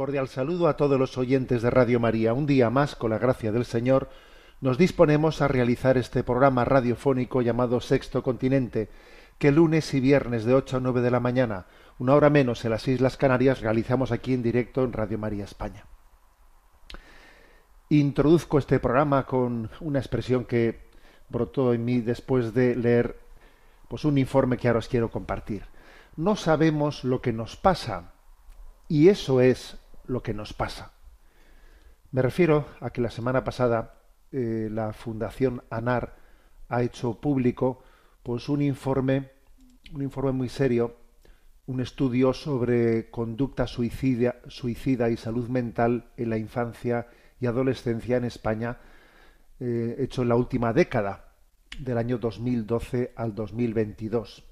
Cordial saludo a todos los oyentes de Radio María. Un día más, con la gracia del Señor, nos disponemos a realizar este programa radiofónico llamado Sexto Continente, que lunes y viernes de 8 a 9 de la mañana, una hora menos en las Islas Canarias, realizamos aquí en directo en Radio María España. Introduzco este programa con una expresión que brotó en mí después de leer pues un informe que ahora os quiero compartir. No sabemos lo que nos pasa, y eso es lo que nos pasa. Me refiero a que la semana pasada eh, la Fundación ANAR ha hecho público pues un informe, un informe muy serio, un estudio sobre conducta suicida, suicida y salud mental en la infancia y adolescencia en España, eh, hecho en la última década, del año 2012 al 2022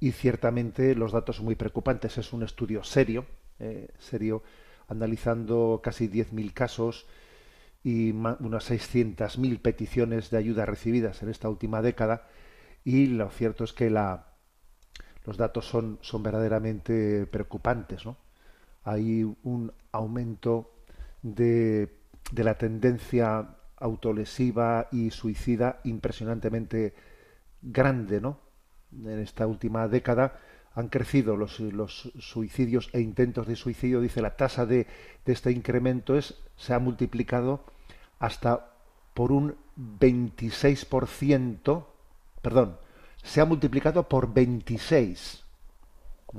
y ciertamente los datos son muy preocupantes. Es un estudio serio, eh, serio, analizando casi 10.000 casos y unas 600.000 peticiones de ayuda recibidas en esta última década y lo cierto es que la, los datos son, son verdaderamente preocupantes. ¿no? Hay un aumento de, de la tendencia autolesiva y suicida impresionantemente grande, ¿no? en esta última década han crecido los, los suicidios e intentos de suicidio. Dice la tasa de, de este incremento es se ha multiplicado hasta por un 26%, perdón, se ha multiplicado por 26,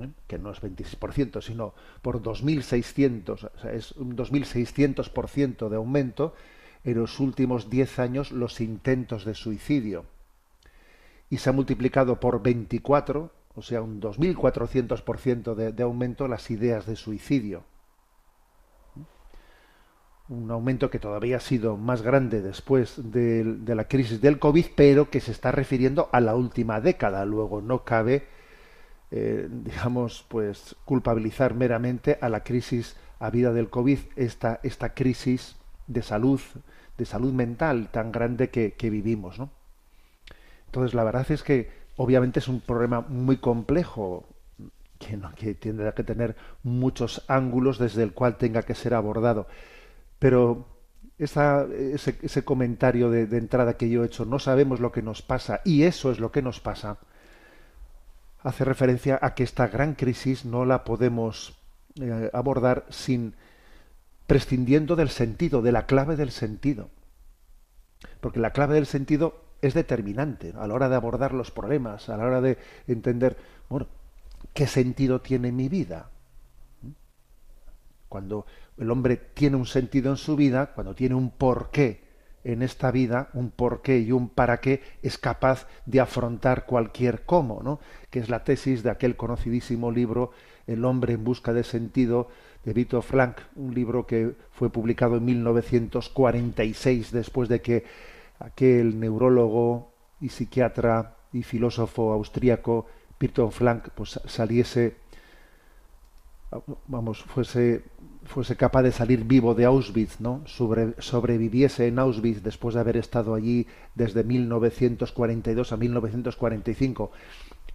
¿eh? que no es 26%, sino por 2.600, o sea, es un 2.600% de aumento en los últimos 10 años los intentos de suicidio y se ha multiplicado por 24, o sea, un 2.400% de, de aumento las ideas de suicidio. Un aumento que todavía ha sido más grande después de, la crisis del COVID, pero que se está refiriendo a la última década. Luego no cabe, eh, digamos, pues culpabilizar meramente a la crisis habida del COVID, esta, esta crisis de salud, de salud mental tan grande que, que vivimos, ¿no? Entonces, la verdad es que obviamente es un problema muy complejo que, no, que tendrá que tener muchos ángulos desde el cual tenga que ser abordado. Pero ese, comentario de, de, entrada que yo he hecho, no sabemos lo que nos pasa y eso es lo que nos pasa, hace referencia a que esta gran crisis no la podemos eh, abordar sin prescindiendo del sentido, de la clave del sentido. Porque la clave del sentido es determinante a la hora de abordar los problemas, a la hora de entender, bueno, ¿qué sentido tiene mi vida? Cuando el hombre tiene un sentido en su vida, cuando tiene un porqué en esta vida, un porqué y un para qué, es capaz de afrontar cualquier cómo, ¿no? Que es la tesis de aquel conocidísimo libro El hombre en busca de sentido de Vito Frank, un libro que fue publicado en 1946 después de que aquel neurólogo y psiquiatra y filósofo austríaco Peter Frank pues saliese vamos fuese fuese capaz de salir vivo de Auschwitz no Sobre, sobreviviese en Auschwitz después de haber estado allí desde 1942 a 1945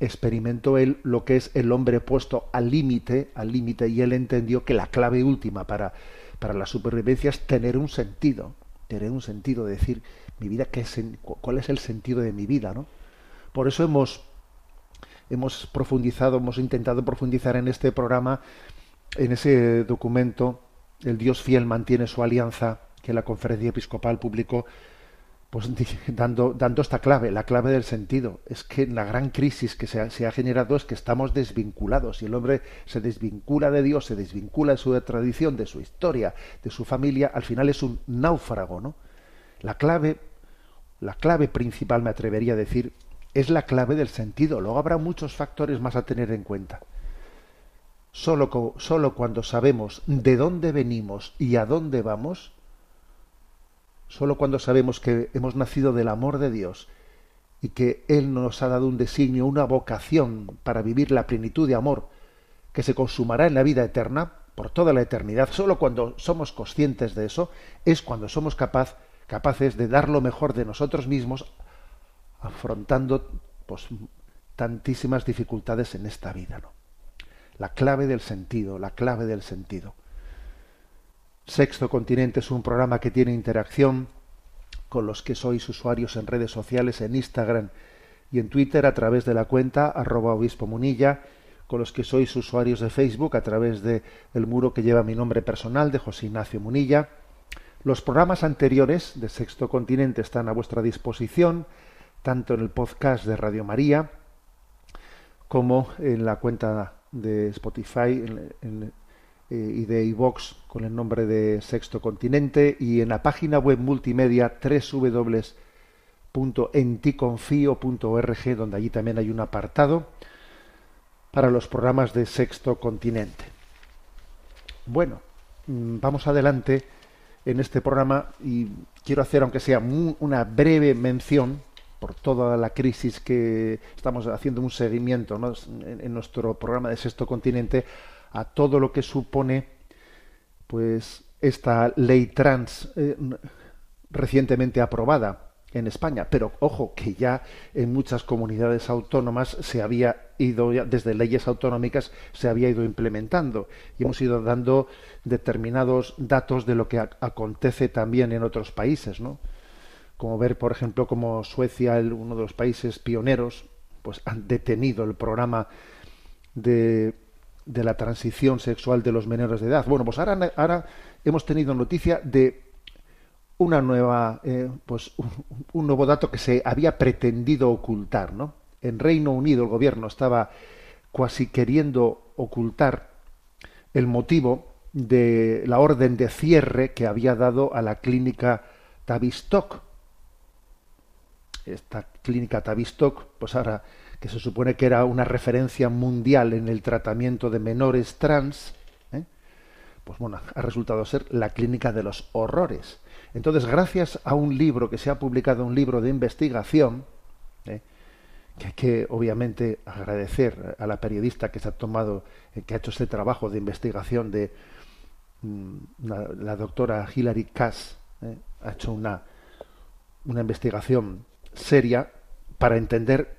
experimentó él lo que es el hombre puesto al límite al límite y él entendió que la clave última para para la supervivencia es tener un sentido tener un sentido de decir mi vida qué es, cuál es el sentido de mi vida no por eso hemos hemos profundizado hemos intentado profundizar en este programa en ese documento el Dios fiel mantiene su alianza que la conferencia episcopal publicó pues dando, dando esta clave, la clave del sentido. Es que la gran crisis que se ha, se ha, generado es que estamos desvinculados y el hombre se desvincula de Dios, se desvincula de su tradición, de su historia, de su familia, al final es un náufrago, ¿no? La clave, la clave principal, me atrevería a decir, es la clave del sentido. Luego habrá muchos factores más a tener en cuenta. Solo, solo cuando sabemos de dónde venimos y a dónde vamos, Solo cuando sabemos que hemos nacido del amor de Dios y que Él nos ha dado un designio, una vocación para vivir la plenitud de amor que se consumará en la vida eterna, por toda la eternidad, solo cuando somos conscientes de eso, es cuando somos capaz, capaces de dar lo mejor de nosotros mismos, afrontando pues, tantísimas dificultades en esta vida. ¿no? La clave del sentido, la clave del sentido. Sexto Continente es un programa que tiene interacción con los que sois usuarios en redes sociales, en Instagram y en Twitter a través de la cuenta arroba obispo munilla, con los que sois usuarios de Facebook a través de el muro que lleva mi nombre personal de José Ignacio Munilla. Los programas anteriores de Sexto Continente están a vuestra disposición, tanto en el podcast de Radio María como en la cuenta de Spotify, eh, y de iVox con el nombre de Sexto Continente y en la página web multimedia www.enticonfio.org donde allí también hay un apartado para los programas de Sexto Continente. Bueno, mm, vamos adelante en este programa y quiero hacer, aunque sea una breve mención, por toda la crisis que estamos haciendo un seguimiento en nuestro programa de Sexto Continente, a todo lo que supone pues esta ley trans eh, recientemente aprobada en España, pero ojo que ya en muchas comunidades autónomas se había ido desde leyes autonómicas se había ido implementando y hemos ido dando determinados datos de lo que acontece también en otros países, ¿no? Como ver, por ejemplo, como Suecia, uno de los países pioneros, pues han detenido el programa de de la transición sexual de los menores de edad. Bueno, pues ahora, ahora hemos tenido noticia de una nueva, eh, pues un, nuevo dato que se había pretendido ocultar, ¿no? En Reino Unido el gobierno estaba casi queriendo ocultar el motivo de la orden de cierre que había dado a la clínica Tavistock. Esta clínica Tavistock, pues ahora que se supone que era una referencia mundial en el tratamiento de menores trans, ¿eh? pues bueno, ha resultado ser la clínica de los horrores. Entonces, gracias a un libro que se ha publicado, un libro de investigación, ¿eh? que hay que obviamente agradecer a la periodista que se ha tomado, eh, que ha hecho este trabajo de investigación de mm, la, doctora Hilary Cass, ha hecho una, una investigación seria para entender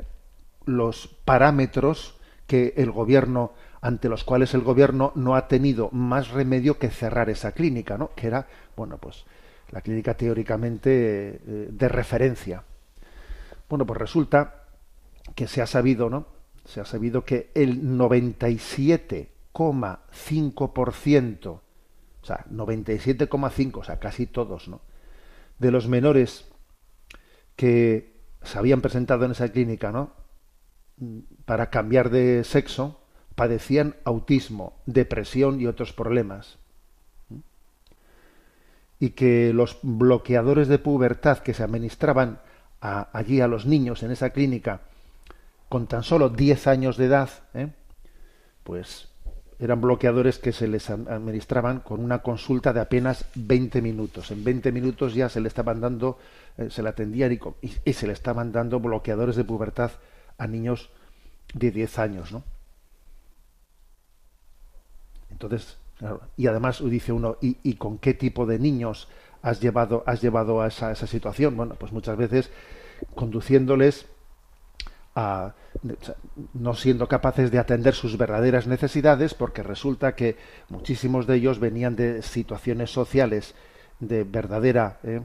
los parámetros que el gobierno ante los cuales el gobierno no ha tenido más remedio que cerrar esa clínica, ¿no? Que era, bueno, pues la clínica teóricamente eh, de referencia. Bueno, pues resulta que se ha sabido, ¿no? Se ha sabido que el 97,5%, o sea, 97,5, o sea, casi todos, ¿no? De los menores que se habían presentado en esa clínica, ¿no? para cambiar de sexo padecían autismo, depresión y otros problemas. Y que los bloqueadores de pubertad que se administraban allí a los niños en esa clínica con tan solo 10 años de edad, ¿eh? pues eran bloqueadores que se les administraban con una consulta de apenas 20 minutos. En 20 minutos ya se le estaban dando, eh, se le atendían y, se le estaban dando bloqueadores de pubertad a niños de 10 años, ¿no? Entonces, y además dice uno, ¿y, ¿y, con qué tipo de niños has llevado, has llevado a esa, esa situación? Bueno, pues muchas veces conduciéndoles a no siendo capaces de atender sus verdaderas necesidades porque resulta que muchísimos de ellos venían de situaciones sociales de verdadera eh,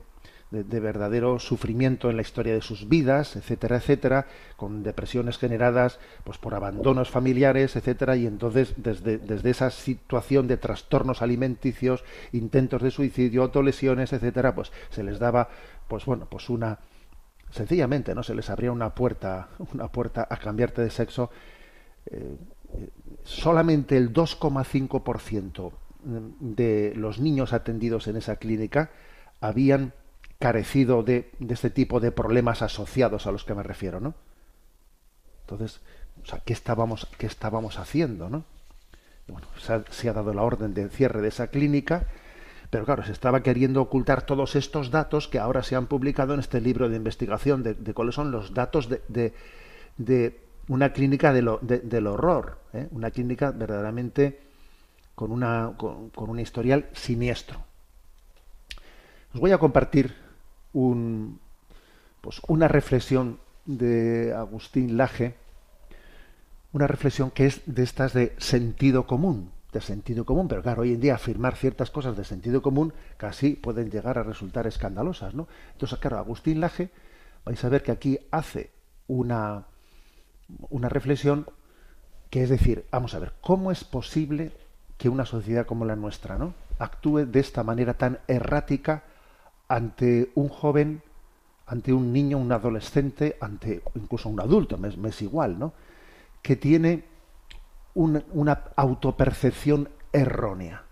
de, de verdadero sufrimiento en la historia de sus vidas, etcétera, etcétera, con depresiones generadas pues por abandonos familiares, etcétera, y entonces desde, desde esa situación de trastornos alimenticios, intentos de suicidio, autolesiones, etcétera, pues se les daba pues bueno, pues una sencillamente, ¿no? Se les abría una puerta, una puerta a cambiarte de sexo. eh, solamente el 2,5% de los niños atendidos en esa clínica habían carecido de, este tipo de problemas asociados a los que me refiero, ¿no? Entonces, ¿qué estábamos, qué estábamos haciendo, no? Bueno, se ha, dado la orden de cierre de esa clínica, pero claro, se estaba queriendo ocultar todos estos datos que ahora se han publicado en este libro de investigación de, cuáles son los datos de, de, una clínica del horror, ¿eh? una clínica verdaderamente con, una, con, con un historial siniestro. Os voy a compartir un, pues una reflexión de Agustín Laje, una reflexión que es de estas de sentido común, de sentido común, pero claro, hoy en día afirmar ciertas cosas de sentido común casi pueden llegar a resultar escandalosas, ¿no? Entonces, claro, Agustín Laje, vais a ver que aquí hace una, una reflexión que es decir, vamos a ver, ¿cómo es posible que una sociedad como la nuestra, ¿no? actúe de esta manera tan errática ante un joven, ante un niño, un adolescente, ante incluso un adulto, me, es- igual, ¿no? que tiene un- una autopercepción errónea.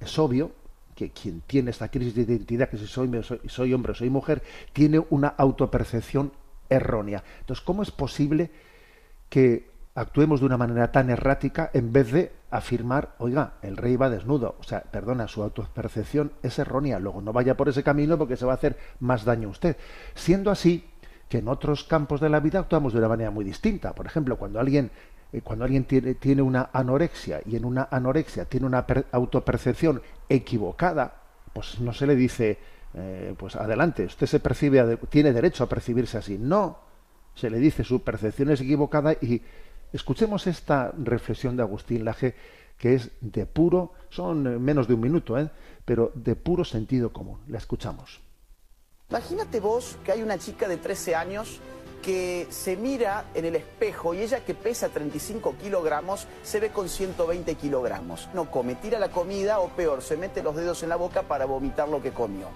Es obvio que quien tiene esta crisis de identidad, que si soy, soy, soy hombre o soy mujer, tiene una autopercepción errónea. Entonces, ¿cómo es posible que actuemos de una manera tan errática en vez de afirmar, oiga, el rey va desnudo? O sea, perdona, su autopercepción es errónea. Luego no vaya por ese camino porque se va a hacer más daño a usted. Siendo así, que en otros campos de la vida actuamos de una manera muy distinta. Por ejemplo, cuando alguien eh, cuando alguien tiene, tiene una anorexia y en una anorexia tiene una per- autopercepción equivocada, pues no se le dice, eh, pues adelante, usted se percibe, tiene derecho a percibirse así. No, se le dice su percepción es equivocada y escuchemos esta reflexión de Agustín Laje que es de puro, son eh, menos de un minuto, ¿eh? pero de puro sentido común. La escuchamos. Imagínate vos que hay una chica de 13 años que se mira en el espejo y ella que pesa 35 kilogramos se ve con 120 kilogramos. No come, tira la comida o peor, se mete los dedos en la boca para vomitar lo que comió.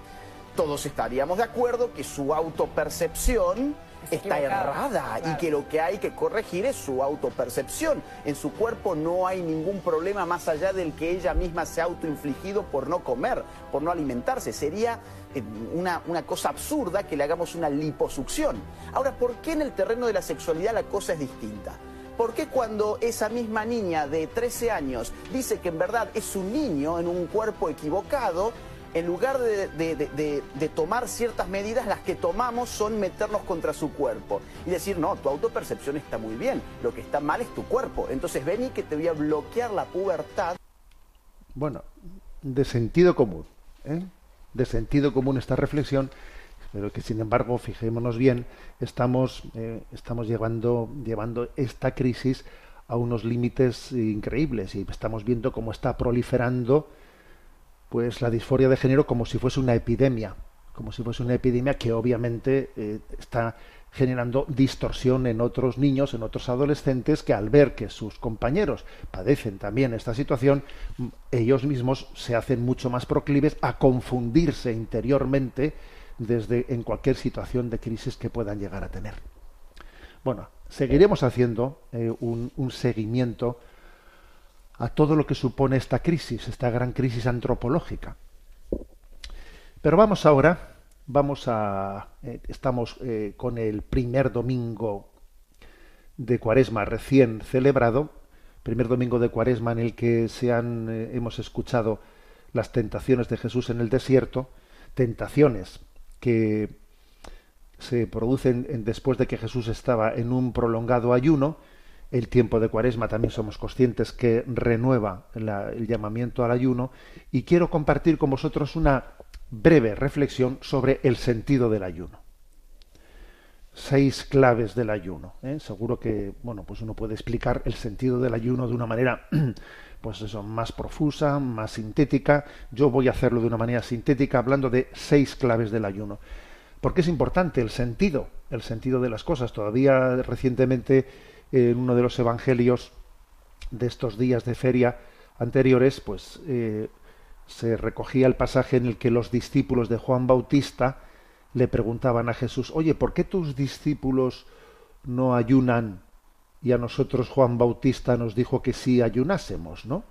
Todos estaríamos de acuerdo que su autopercepción está errada y que lo que hay que corregir es su autopercepción. En su cuerpo no hay ningún problema más allá del que ella misma se ha autoinfligido por no comer, por no alimentarse. Sería eh, una, una cosa absurda que le hagamos una liposucción. Ahora, ¿por qué en el terreno de la sexualidad la cosa es distinta? ¿Por qué cuando esa misma niña de 13 años dice que en verdad es un niño en un cuerpo equivocado, en lugar de, tomar ciertas medidas, las que tomamos son meternos contra su cuerpo y decir, no, tu autopercepción está muy bien, lo que está mal es tu cuerpo. Entonces vení que te voy a bloquear la pubertad. Bueno, de sentido común, ¿eh? de sentido común esta reflexión, pero que sin embargo, fijémonos bien, estamos, eh, estamos llevando, llevando esta crisis a unos límites increíbles y estamos viendo cómo está proliferando pues la disforia de género como si fuese una epidemia, como si fuese una epidemia que obviamente eh, está generando distorsión en otros niños, en otros adolescentes, que al ver que sus compañeros padecen también esta situación, m- ellos mismos se hacen mucho más proclives a confundirse interiormente desde en cualquier situación de crisis que puedan llegar a tener. Bueno, seguiremos haciendo eh, un seguimiento a todo lo que supone esta crisis, esta gran crisis antropológica. Pero vamos ahora, vamos a, eh, estamos eh, con el primer domingo de Cuaresma recién celebrado, primer domingo de Cuaresma en el que se han, eh, hemos escuchado las tentaciones de Jesús en el desierto, tentaciones que se producen en- después de que Jesús estaba en un prolongado ayuno. El tiempo de Cuaresma también somos conscientes que renueva el llamamiento al ayuno y quiero compartir con vosotros una breve reflexión sobre el sentido del ayuno. Seis claves del ayuno. ¿eh? Seguro que bueno, pues uno puede explicar el sentido del ayuno de una manera pues eso, más profusa, más sintética. Yo voy a hacerlo de una manera sintética, hablando de seis claves del ayuno. Porque es importante el sentido, el sentido de las cosas. Todavía recientemente en uno de los evangelios de estos días de feria anteriores, pues eh, se recogía el pasaje en el que los discípulos de Juan Bautista le preguntaban a Jesús, oye, ¿por qué tus discípulos no ayunan y a nosotros Juan Bautista nos dijo que sí ayunásemos, ¿no?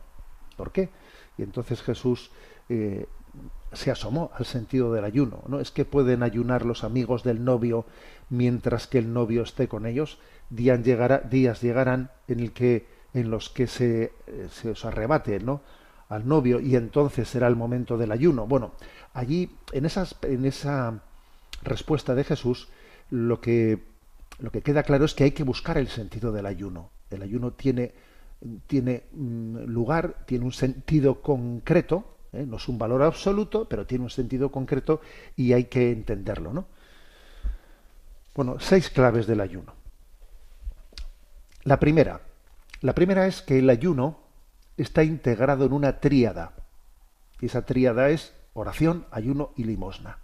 ¿Por qué? Y entonces Jesús eh, se asomó al sentido del ayuno, ¿no? Es que pueden ayunar los amigos del novio mientras que el novio esté con ellos. Días, días llegarán en, que, en los que se, eh, se os arrebate, ¿no? al novio y entonces será el momento del ayuno. Bueno, allí en, esas, en esa respuesta de Jesús lo que, lo que queda claro es que hay que buscar el sentido del ayuno. El ayuno tiene, tiene mm, lugar, tiene un sentido concreto, ¿eh? no es un valor absoluto, pero tiene un sentido concreto y hay que entenderlo. ¿no? Bueno, seis claves del ayuno. La primera, la primera es que el ayuno está integrado en una tríada. Y esa tríada es oración, ayuno y limosna.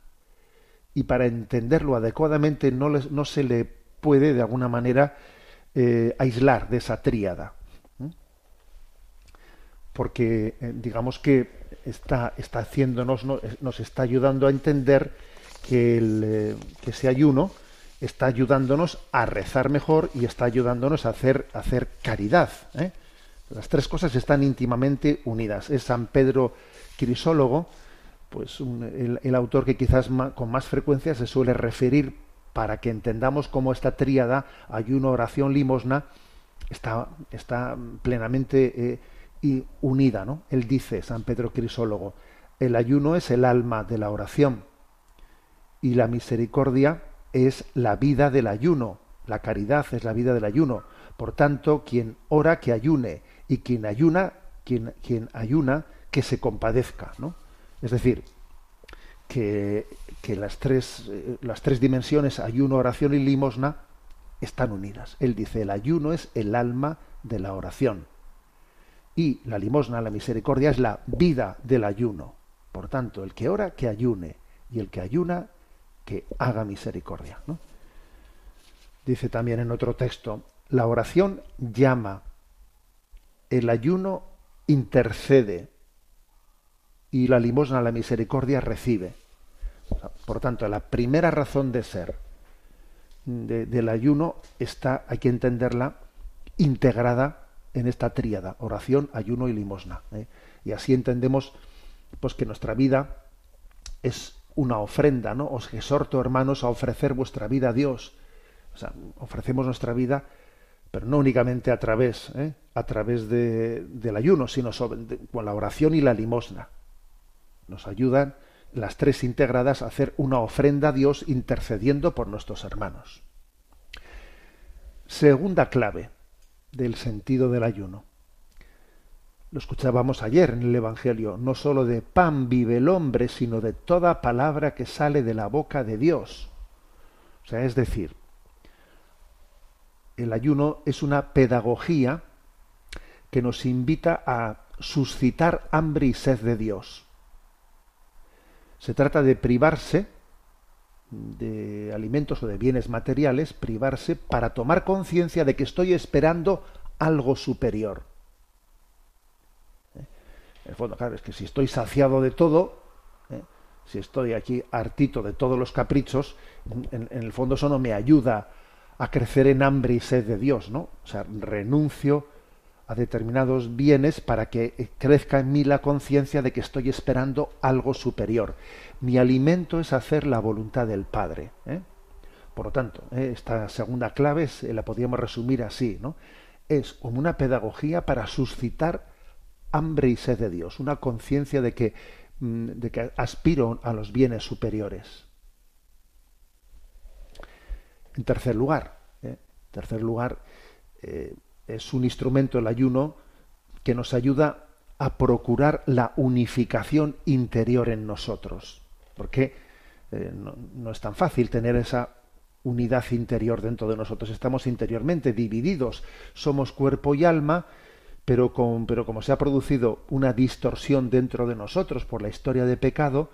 Y para entenderlo adecuadamente no, no se le puede de alguna manera eh, aislar de esa tríada. Porque eh, digamos que está, está haciéndonos, nos está ayudando a entender que, el, eh, que ese ayuno está ayudándonos a rezar mejor y está ayudándonos a hacer, a hacer caridad. ¿eh? Las tres cosas están íntimamente unidas. Es San Pedro Crisólogo, pues el, autor que quizás con más frecuencia se suele referir para que entendamos cómo esta tríada, ayuno, oración, limosna, está, está plenamente eh, unida. ¿no? Él dice, San Pedro Crisólogo, el ayuno es el alma de la oración y la misericordia es la vida del ayuno, la caridad es la vida del ayuno. Por tanto, quien ora que ayune y quien ayuna, quien, quien ayuna, que se compadezca, ¿no? Es decir, que, que las, tres, eh, las tres dimensiones, ayuno, oración y limosna, están unidas. Él dice, el ayuno es el alma de la oración. Y la limosna, la misericordia, es la vida del ayuno. Por tanto, el que ora, que ayune. Y el que ayuna, que haga misericordia. ¿no? Dice también en otro texto, la oración llama, el ayuno intercede y la limosna, la misericordia recibe. Por tanto, la primera razón de ser del ayuno está, hay que entenderla, integrada en esta tríada, oración, ayuno y limosna. ¿eh? Y así entendemos pues que nuestra vida es una ofrenda, ¿no? Os exhorto, hermanos, a ofrecer vuestra vida a Dios. O sea, ofrecemos nuestra vida pero no únicamente a través, ¿eh? a través de, del ayuno, sino con la oración y la limosna. Nos ayudan las tres integradas a hacer una ofrenda a Dios intercediendo por nuestros hermanos. Segunda clave del sentido del ayuno. Lo escuchábamos ayer en el Evangelio, no sólo de pan vive el hombre, sino de toda palabra que sale de la boca de Dios. O sea, es decir, el ayuno es una pedagogía que nos invita a suscitar hambre y sed de Dios. Se trata de privarse de alimentos o de bienes materiales, privarse para tomar conciencia de que estoy esperando algo superior. ¿Eh? En el fondo, claro, es que si estoy saciado de todo, ¿eh? si estoy aquí hartito de todos los caprichos, en, el fondo eso no me ayuda a crecer en hambre y sed de Dios, ¿no? O sea, renuncio a determinados bienes para que crezca en mí la conciencia de que estoy esperando algo superior. Mi alimento es hacer la voluntad del Padre. ¿eh? Por lo tanto, ¿eh? esta segunda clave la podríamos resumir así, ¿no? Es como una pedagogía para suscitar hambre y sed de Dios, una conciencia de que, mm, de que aspiro a los bienes superiores. En tercer lugar, ¿eh? tercer lugar eh, es un instrumento el ayuno que nos ayuda a procurar la unificación interior en nosotros, porque eh, no, es tan fácil tener esa unidad interior dentro de nosotros. Estamos interiormente divididos, somos cuerpo y alma, pero, con, pero como se ha producido una distorsión dentro de nosotros por la historia de pecado,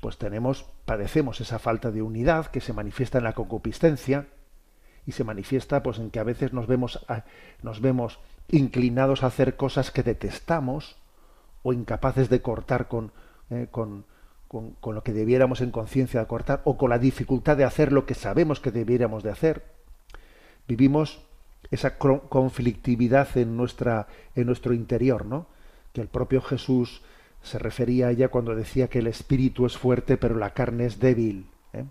pues tenemos, padecemos esa falta de unidad que se manifiesta en la concupiscencia y se manifiesta pues en que a veces nos vemos, nos vemos inclinados a hacer cosas que detestamos o incapaces de cortar con, eh, con, con, con, lo que debiéramos en conciencia cortar o con la dificultad de hacer lo que sabemos que debiéramos de hacer. Vivimos esa conflictividad en, nuestra, en nuestro interior, ¿no? Que el propio Jesús se refería a ella cuando decía que el espíritu es fuerte pero la carne es débil. ¿eh?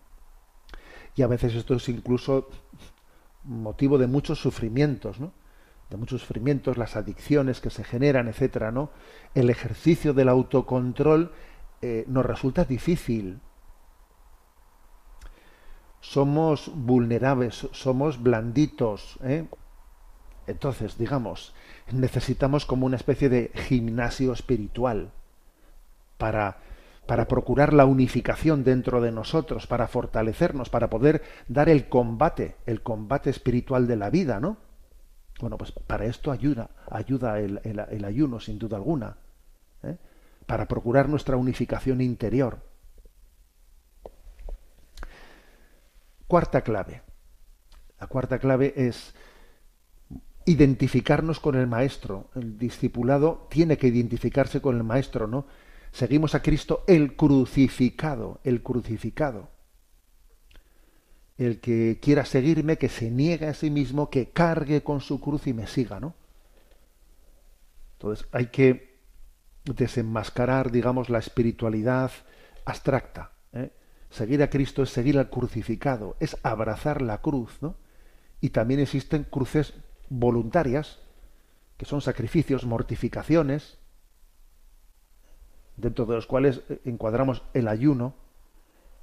Y a veces esto es incluso motivo de muchos sufrimientos, ¿no? de muchos sufrimientos, las adicciones que se generan, etcétera, ¿no? El ejercicio del autocontrol eh, nos resulta difícil. Somos vulnerables, somos blanditos, ¿eh? Entonces, digamos, necesitamos como una especie de gimnasio espiritual para, para procurar la unificación dentro de nosotros, para fortalecernos, para poder dar el combate, el combate espiritual de la vida, ¿no? Bueno, pues para esto ayuda, ayuda el, ayuno, sin duda alguna, ¿eh? para procurar nuestra unificación interior. Cuarta clave. La cuarta clave es identificarnos con el maestro. El discipulado tiene que identificarse con el maestro, ¿no? Seguimos a Cristo el crucificado, el crucificado. El que quiera seguirme, que se niegue a sí mismo, que cargue con su cruz y me siga, ¿no? Entonces hay que desenmascarar, digamos, la espiritualidad abstracta. ¿eh? Seguir a Cristo es seguir al crucificado, es abrazar la cruz, ¿no? Y también existen cruces voluntarias, que son sacrificios, mortificaciones, dentro de los cuales eh, encuadramos el ayuno,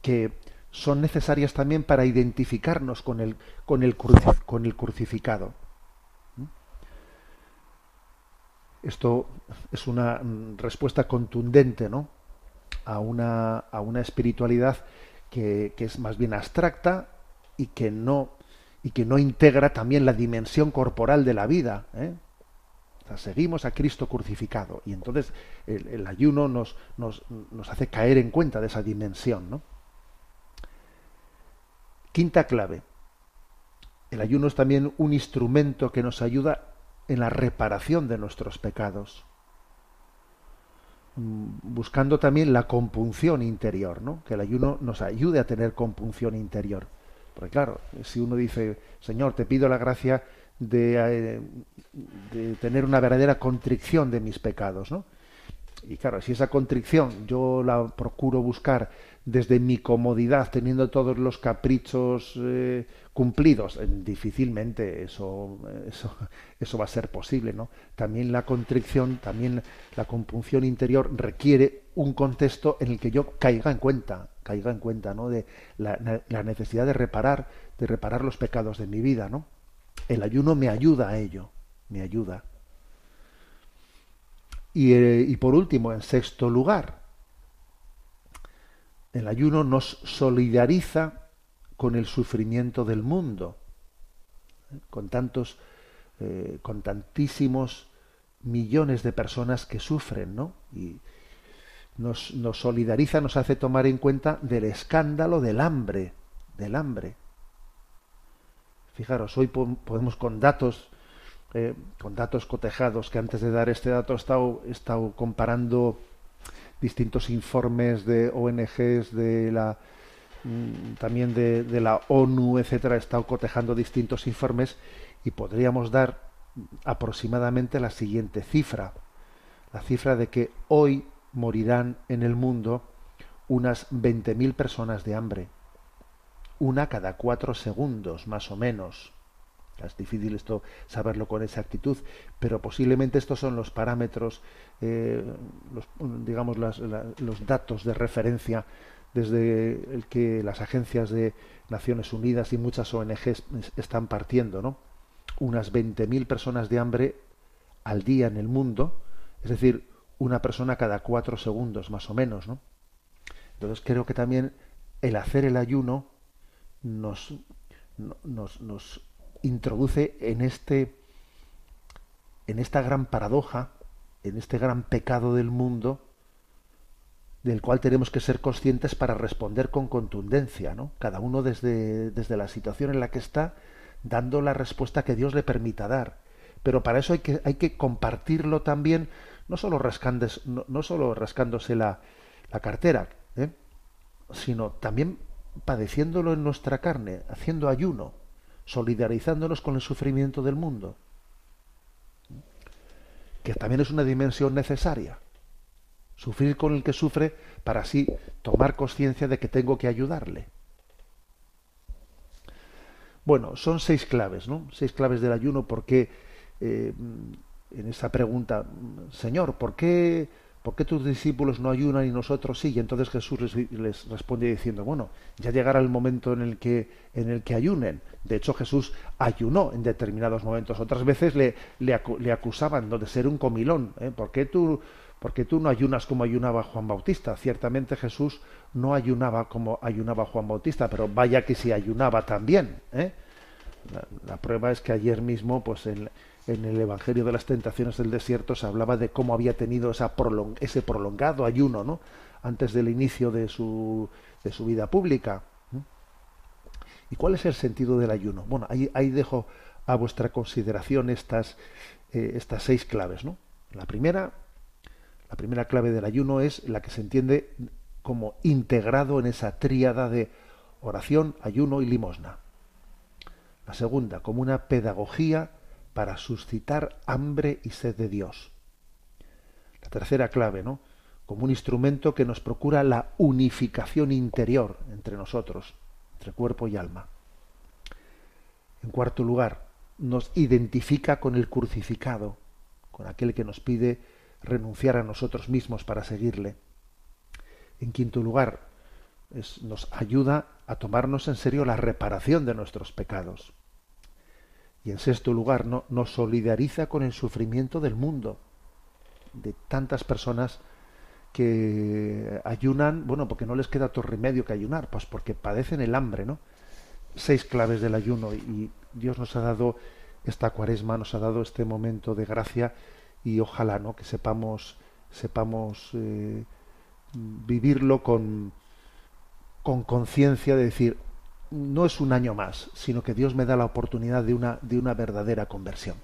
que son necesarias también para identificarnos con el, con el, con el crucificado. Esto es una mm, respuesta contundente ¿no? A, una, a una espiritualidad que, que es más bien abstracta y que no y que no integra también la dimensión corporal de la vida. ¿eh? Seguimos a Cristo crucificado y entonces el, ayuno nos, nos, nos, hace caer en cuenta de esa dimensión. ¿no? Quinta clave. El ayuno es también un instrumento que nos ayuda en la reparación de nuestros pecados, buscando también la compunción interior, ¿no? que el ayuno nos ayude a tener compunción interior. Porque claro, si uno dice, Señor, te pido la gracia de, eh, de, tener una verdadera contrición de mis pecados, ¿no? Y claro, si esa contrición yo la procuro buscar desde mi comodidad, teniendo todos los caprichos eh, cumplidos, eh, difícilmente eso, eso, eso va a ser posible, ¿no? También la contrición, también la compunción interior requiere un contexto en el que yo caiga en cuenta, caiga en cuenta, ¿no? De la, la necesidad de reparar, de reparar los pecados de mi vida, ¿no? El ayuno me ayuda a ello, me ayuda. Y, eh, y, por último, en sexto lugar, el ayuno nos solidariza con el sufrimiento del mundo, ¿eh? con tantos, eh, con tantísimos millones de personas que sufren, ¿no? Y nos, nos solidariza, nos hace tomar en cuenta del escándalo del hambre, del hambre. Fijaros, hoy podemos con datos eh, con datos cotejados, que antes de dar este dato he estado, he estado comparando distintos informes de ONGs, de la mm, también de, de, la ONU, etcétera, he estado cotejando distintos informes y podríamos dar aproximadamente la siguiente cifra, la cifra de que hoy morirán en el mundo unas 20.000 personas de hambre, una cada cuatro segundos, más o menos. Es difícil esto saberlo con exactitud, pero posiblemente estos son los parámetros, eh, digamos, los datos de referencia desde el que las agencias de Naciones Unidas y muchas ONGs están partiendo, ¿no? Unas 20.000 personas de hambre al día en el mundo, es decir, una persona cada cuatro segundos, más o menos, ¿no? Entonces creo que también el hacer el ayuno nos, nos introduce en este en esta gran paradoja, en este gran pecado del mundo, del cual tenemos que ser conscientes para responder con contundencia, ¿no? Cada uno desde, desde la situación en la que está, dando la respuesta que Dios le permita dar. Pero para eso hay que, hay que compartirlo también, no solo, rascándose, no, no solo rascándose la, la cartera, ¿eh? sino también padeciéndolo en nuestra carne, haciendo ayuno, solidarizándonos con el sufrimiento del mundo, que también es una dimensión necesaria. Sufrir con el que sufre para así tomar conciencia de que tengo que ayudarle. Bueno, son seis claves, ¿no? Seis claves del ayuno porque eh, en esa pregunta, Señor, ¿por qué, ¿por qué tus discípulos no ayunan y nosotros sí? Y entonces Jesús les, responde diciendo, bueno, ya llegará el momento en el que, en el que ayunen. De hecho, Jesús ayunó en determinados momentos. Otras veces le, le, acusaban de ser un comilón. ¿eh? ¿Por qué tú porque tú no ayunas como ayunaba Juan Bautista. Ciertamente Jesús no ayunaba como ayunaba Juan Bautista, pero vaya que si ayunaba también. ¿eh? La, la, prueba es que ayer mismo, pues en, en, el Evangelio de las Tentaciones del Desierto se hablaba de cómo había tenido ese prolongado ayuno, ¿no? Antes del inicio de su, vida pública. ¿Y cuál es el sentido del ayuno? Bueno, ahí, dejo a vuestra consideración estas, eh, seis claves. La primera, la primera clave del ayuno es la que se entiende como integrado en esa tríada de oración, ayuno y limosna. La segunda, como una pedagogía para suscitar hambre y sed de Dios. La tercera clave, ¿no? Como un instrumento que nos procura la unificación interior entre nosotros, entre cuerpo y alma. En cuarto lugar, nos identifica con el crucificado, con aquel que nos pide renunciar a nosotros mismos para seguirle. En quinto lugar, nos ayuda a tomarnos en serio la reparación de nuestros pecados. Y en sexto lugar, no, nos solidariza con el sufrimiento del mundo, de tantas personas que ayunan, bueno, porque no les queda otro remedio que ayunar, pues porque padecen el hambre, ¿no? Seis claves del ayuno y Dios nos ha dado esta cuaresma, nos ha dado este momento de gracia y ojalá no que sepamos sepamos eh, vivirlo con con conciencia de decir no es un año más sino que Dios me da la oportunidad de una de una verdadera conversión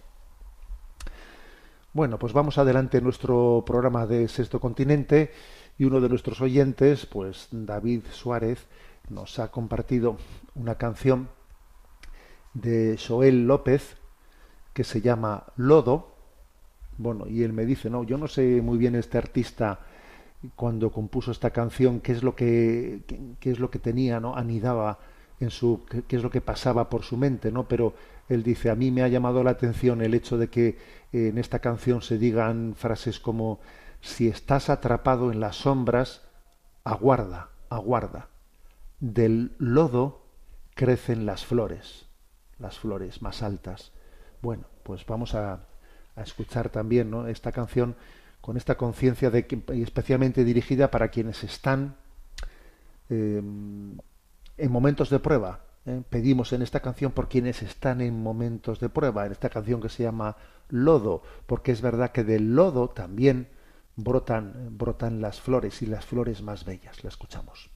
bueno pues vamos adelante en nuestro programa de Sexto Continente y uno de nuestros oyentes pues David Suárez nos ha compartido una canción de Joel López que se llama Lodo bueno, y él me dice, no, yo no sé muy bien este artista cuando compuso esta canción qué es lo que qué, qué es lo que tenía, ¿no? Anidaba en su qué, es lo que pasaba por su mente, ¿no? Pero él dice, a mí me ha llamado la atención el hecho de que eh, en esta canción se digan frases como si estás atrapado en las sombras, aguarda, aguarda. Del lodo crecen las flores, las flores más altas. Bueno, pues vamos a escuchar también esta canción con esta conciencia de que y especialmente dirigida para quienes están eh, en momentos de prueba. ¿eh? Pedimos en esta canción por quienes están en momentos de prueba, en esta canción que se llama Lodo, porque es verdad que del lodo también brotan, brotan las flores y las flores más bellas. La escuchamos.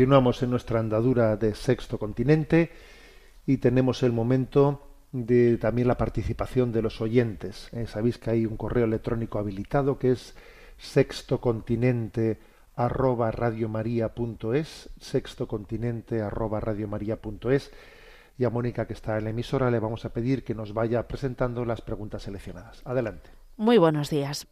Continuamos en nuestra andadura de Sexto Continente y tenemos el momento de también la participación de los oyentes. Eh, Sabéis que hay un correo electrónico habilitado que es sextocontinente arroba radiomaria.es, sextocontinente arroba radiomaria.es y a Mónica que está en la emisora le vamos a pedir que nos vaya presentando las preguntas seleccionadas. Adelante. Muy buenos días.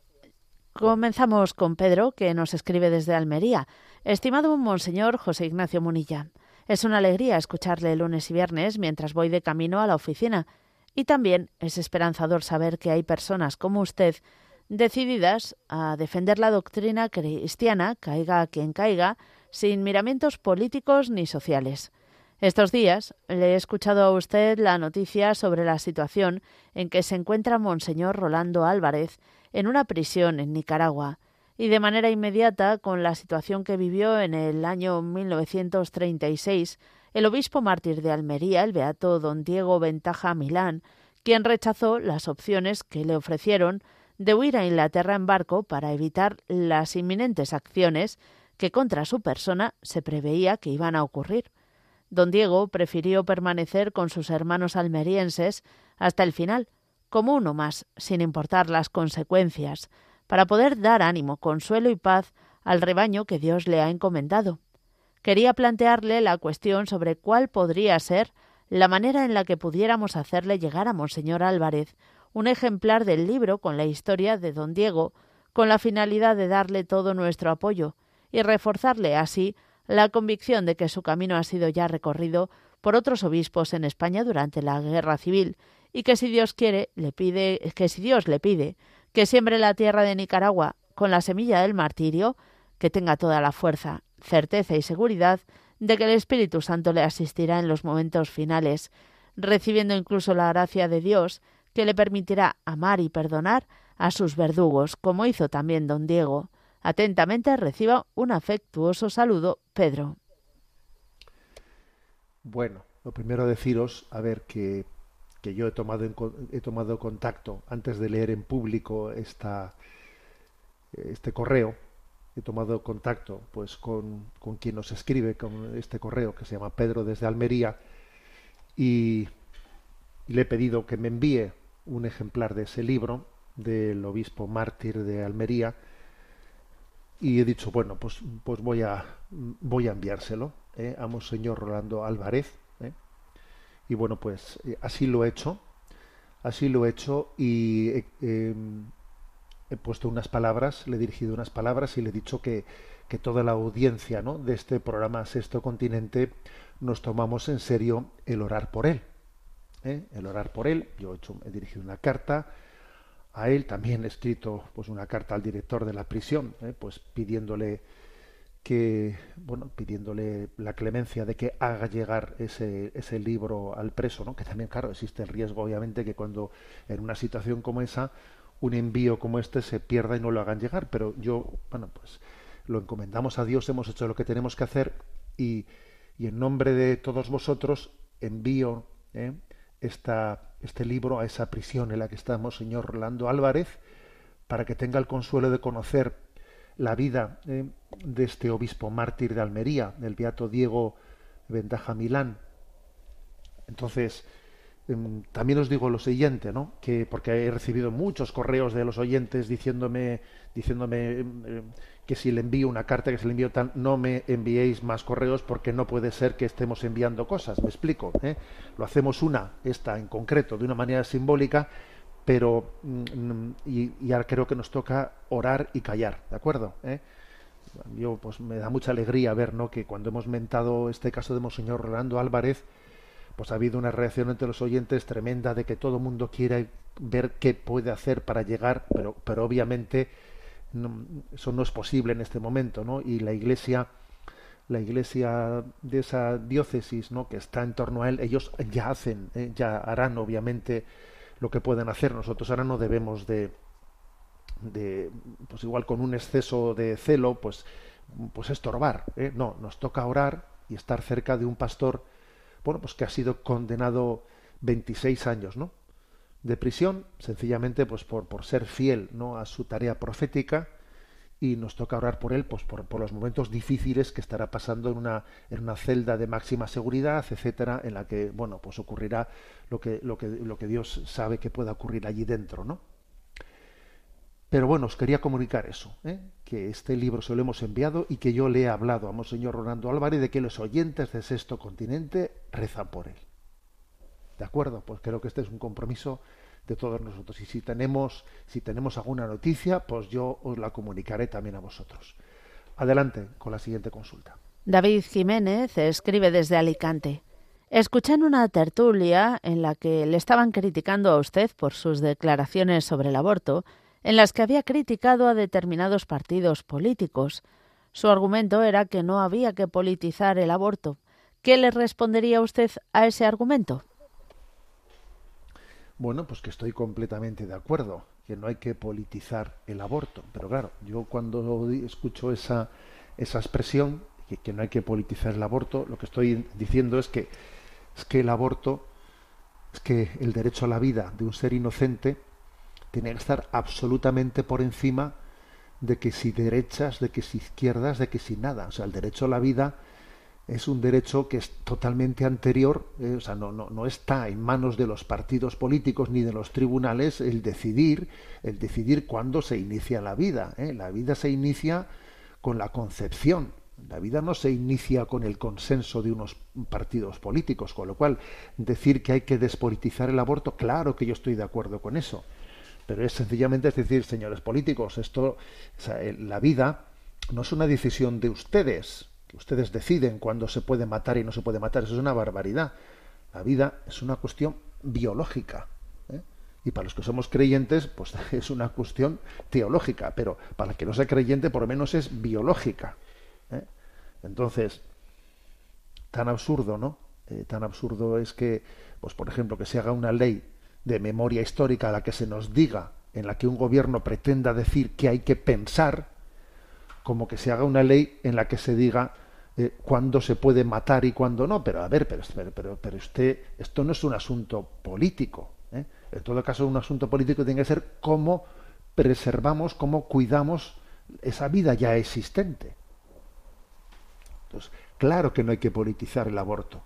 Comenzamos con Pedro, que nos escribe desde Almería. Estimado Monseñor José Ignacio Munilla, es una alegría escucharle lunes y viernes mientras voy de camino a la oficina. Y también es esperanzador saber que hay personas como usted decididas a defender la doctrina cristiana, caiga quien caiga, sin miramientos políticos ni sociales. Estos días le he escuchado a usted la noticia sobre la situación en que se encuentra Monseñor Rolando Álvarez en una prisión en Nicaragua y de manera inmediata con la situación que vivió en el año 1936 el obispo mártir de Almería, el beato don Diego Ventaja Milán, quien rechazó las opciones que le ofrecieron de huir a Inglaterra en barco para evitar las inminentes acciones que contra su persona se preveía que iban a ocurrir. Don Diego prefirió permanecer con sus hermanos almerienses hasta el final, como uno más, sin importar las consecuencias, para poder dar ánimo, consuelo y paz al rebaño que Dios le ha encomendado. Quería plantearle la cuestión sobre cuál podría ser la manera en la que pudiéramos hacerle llegar a Monseñor Álvarez un ejemplar del libro con la historia de don Diego, con la finalidad de darle todo nuestro apoyo y reforzarle así la convicción de que su camino ha sido ya recorrido por otros obispos en España durante la Guerra Civil y que si Dios quiere le pide que si Dios le pide que siembre la tierra de Nicaragua con la semilla del martirio, que tenga toda la fuerza, certeza y seguridad de que el Espíritu Santo le asistirá en los momentos finales, recibiendo incluso la gracia de Dios que le permitirá amar y perdonar a sus verdugos, como hizo también don Diego. Atentamente reciba un afectuoso saludo, Pedro. Bueno, lo primero deciros, a ver, que, que yo he tomado, en he tomado contacto antes de leer en público esta, este correo, he tomado contacto pues con, con quien nos escribe con este correo que se llama Pedro desde Almería y, le he pedido que me envíe un ejemplar de ese libro del obispo mártir de Almería y he dicho bueno pues pues voy a voy a enviárselo ¿eh? a monseñor Rolando Álvarez. Y bueno pues eh, así lo he hecho así lo he hecho y eh, eh, he puesto unas palabras le he dirigido unas palabras y le he dicho que, que toda la audiencia ¿no? de este programa Sexto Continente nos tomamos en serio el orar por él ¿eh? el orar por él yo he, hecho, he dirigido una carta a él también he escrito pues una carta al director de la prisión pues pidiéndole que bueno pidiéndole la clemencia de que haga llegar ese, ese libro al preso no que también claro existe el riesgo obviamente que cuando en una situación como esa un envío como este se pierda y no lo hagan llegar pero yo bueno pues lo encomendamos a Dios, hemos hecho lo que tenemos que hacer y, y en nombre de todos vosotros envío ¿eh? esta, este libro a esa prisión en la que estamos, señor Rolando Álvarez, para que tenga el consuelo de conocer la vida ¿eh? De este obispo mártir de Almería, del beato Diego Ventaja Milán. Entonces, em, también os digo lo siguiente, ¿no? Que porque he recibido muchos correos de los oyentes diciéndome, diciéndome em, em, que si le envío una carta, que si le envío tal, no me enviéis más correos porque no puede ser que estemos enviando cosas. Me explico. ¿eh? Lo hacemos una, esta en concreto, de una manera simbólica, pero mm, y, y ahora creo que nos toca orar y callar, ¿de acuerdo? ¿Eh? Yo pues me da mucha alegría ver, ¿no? Que cuando hemos mentado este caso de Monseñor Rolando Álvarez, pues ha habido una reacción entre los oyentes tremenda de que todo el mundo quiere ver qué puede hacer para llegar, pero, pero obviamente eso no es posible en este momento, ¿no? Y la Iglesia, la Iglesia de esa diócesis, ¿no? Que está en torno a él, ellos ya hacen, ¿eh? ya harán obviamente lo que pueden hacer. Nosotros ahora no debemos de, de pues igual con un exceso de celo, pues, pues estorbar. ¿eh? No, nos toca orar y estar cerca de un pastor, bueno, pues que ha sido condenado 26 años, ¿no? De prisión, sencillamente, pues por, por ser fiel, ¿no? A su tarea profética y nos toca orar por él, pues por, por los momentos difíciles que estará pasando en una, en una celda de máxima seguridad, etcétera, en la que, bueno, pues ocurrirá lo que, lo que, lo que Dios sabe que pueda ocurrir allí dentro, ¿no? Pero bueno, os quería comunicar eso, ¿eh? que este libro se lo hemos enviado y que yo le he hablado a Monseñor Rolando Álvarez de que los oyentes de Sexto Continente rezan por él. ¿De acuerdo? Pues creo que este es un compromiso de todos nosotros. Y si tenemos, si tenemos alguna noticia, pues yo os la comunicaré también a vosotros. Adelante con la siguiente consulta. David Jiménez escribe desde Alicante. Escuché en una tertulia en la que le estaban criticando a usted por sus declaraciones sobre el aborto, en las que había criticado a determinados partidos políticos. Su argumento era que no había que politizar el aborto. ¿Qué le respondería usted a ese argumento? Bueno, pues que estoy completamente de acuerdo, que no hay que politizar el aborto. Pero claro, yo cuando escucho esa, esa expresión, que, que no hay que politizar el aborto, lo que estoy diciendo es que, es que el aborto, es que el derecho a la vida de un ser inocente tiene que estar absolutamente por encima de que si derechas, de que si izquierdas, de que si nada. O sea, el derecho a la vida es un derecho que es totalmente anterior, eh, o sea, no, no, no está en manos de los partidos políticos ni de los tribunales el decidir, el decidir cuándo se inicia la vida. ¿eh? La vida se inicia con la concepción. La vida no se inicia con el consenso de unos partidos políticos, con lo cual decir que hay que despolitizar el aborto, claro que yo estoy de acuerdo con eso, pero es sencillamente es decir, señores políticos, esto, el- la vida no es una decisión de ustedes, que ustedes deciden cuándo se puede matar y no se puede matar, eso es una barbaridad. La vida es una cuestión biológica. ¿eh? Y para los que somos creyentes, pues es una cuestión teológica, pero para el que no sea creyente, por lo menos es biológica. ¿eh? Entonces, tan absurdo, ¿no? Eh, tan absurdo es que, pues por ejemplo, que se haga una ley de memoria histórica la que se nos diga, en la que un gobierno pretenda decir que hay que pensar, como que se haga una ley en la que se diga eh, cuándo se puede matar y cuándo no. Pero a ver, pero, pero, pero, pero usted, esto no es un asunto político. ¿eh? En todo caso, un asunto político tiene que ser cómo preservamos, cómo cuidamos esa vida ya existente. Entonces, claro que no hay que politizar el aborto.